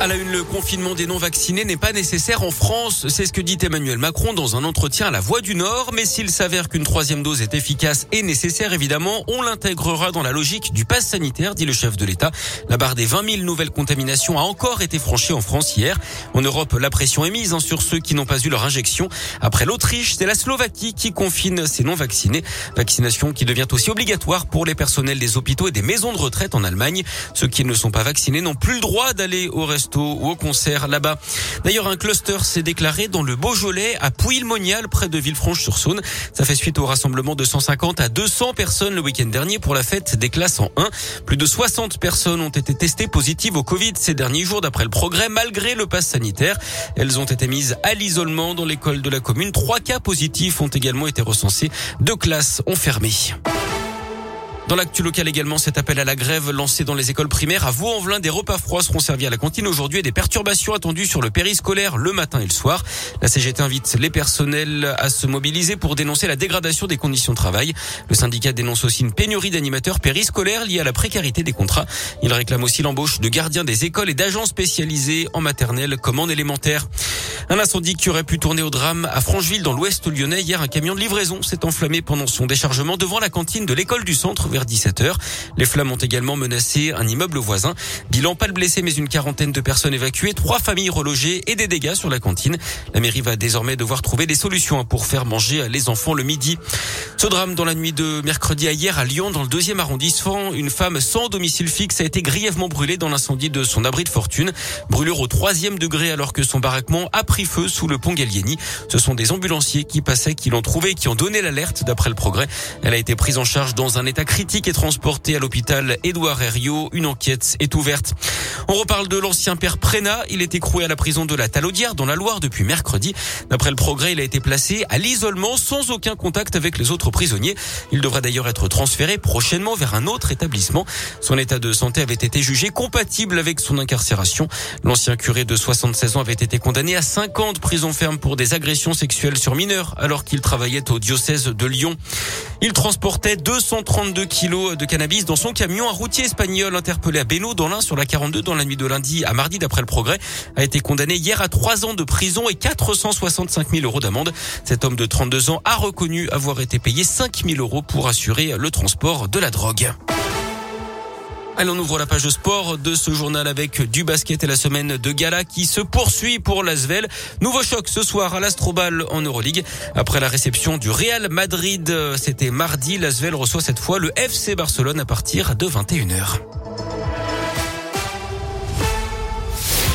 À la une, le confinement des non-vaccinés n'est pas nécessaire en France. C'est ce que dit Emmanuel Macron dans un entretien à la Voix du Nord. Mais s'il s'avère qu'une troisième dose est efficace et nécessaire, évidemment, on l'intégrera dans la logique du pass sanitaire, dit le chef de l'État. La barre des 20 000 nouvelles contaminations a encore été franchie en France hier. En Europe, la pression est mise hein, sur ceux qui n'ont pas eu leur injection. Après l'Autriche, c'est la Slovaquie qui confine ses non-vaccinés. Vaccination qui devient aussi obligatoire pour les personnels des hôpitaux et des maisons de retraite en Allemagne. Ceux qui ne sont pas vaccinés n'ont plus le droit d'aller au restaurant ou au concert là-bas. D'ailleurs, un cluster s'est déclaré dans le Beaujolais à Pouilly-Monial, près de Villefranche-sur-Saône. Ça fait suite au rassemblement de 150 à 200 personnes le week-end dernier pour la fête des classes en 1. Plus de 60 personnes ont été testées positives au Covid ces derniers jours d'après le progrès, malgré le pass sanitaire. Elles ont été mises à l'isolement dans l'école de la commune. Trois cas positifs ont également été recensés. Deux classes ont fermé. Dans l'actu local également, cet appel à la grève lancé dans les écoles primaires à Vaux-en-Velin, des repas froids seront servis à la cantine aujourd'hui et des perturbations attendues sur le périscolaire le matin et le soir. La CGT invite les personnels à se mobiliser pour dénoncer la dégradation des conditions de travail. Le syndicat dénonce aussi une pénurie d'animateurs périscolaires liée à la précarité des contrats. Il réclame aussi l'embauche de gardiens des écoles et d'agents spécialisés en maternelle comme en élémentaire. Un incendie qui aurait pu tourner au drame à Francheville dans l'ouest lyonnais. Hier, un camion de livraison s'est enflammé pendant son déchargement devant la cantine de l'école du centre vers 17h. Les flammes ont également menacé un immeuble voisin. Bilan pas de blessés mais une quarantaine de personnes évacuées, trois familles relogées et des dégâts sur la cantine. La mairie va désormais devoir trouver des solutions pour faire manger les enfants le midi. Ce drame dans la nuit de mercredi à hier à Lyon, dans le deuxième arrondissement, une femme sans domicile fixe a été grièvement brûlée dans l'incendie de son abri de fortune. Brûlure au troisième degré alors que son baraquement feu sous le pont Gallieni. Ce sont des ambulanciers qui passaient, qui l'ont trouvé, qui ont donné l'alerte d'après le progrès. Elle a été prise en charge dans un état critique et transportée à l'hôpital Édouard Herriot. Une enquête est ouverte. On reparle de l'ancien père Prénat. Il est écroué à la prison de la Talaudière dans la Loire depuis mercredi. D'après le progrès, il a été placé à l'isolement sans aucun contact avec les autres prisonniers. Il devrait d'ailleurs être transféré prochainement vers un autre établissement. Son état de santé avait été jugé compatible avec son incarcération. L'ancien curé de 76 ans avait été condamné à 5 5 ans de pour des agressions sexuelles sur mineurs alors qu'il travaillait au diocèse de Lyon. Il transportait 232 kilos de cannabis dans son camion. Un routier espagnol interpellé à Beno dans l'un sur la 42 dans la nuit de lundi à mardi d'après le progrès a été condamné hier à 3 ans de prison et 465 000 euros d'amende. Cet homme de 32 ans a reconnu avoir été payé 5 000 euros pour assurer le transport de la drogue. Allez, on ouvre la page sport de ce journal avec du basket et la semaine de gala qui se poursuit pour l'Asvel. Nouveau choc ce soir à l'Astrobal en Euroleague. Après la réception du Real Madrid, c'était mardi. L'Asvel reçoit cette fois le FC Barcelone à partir de 21h.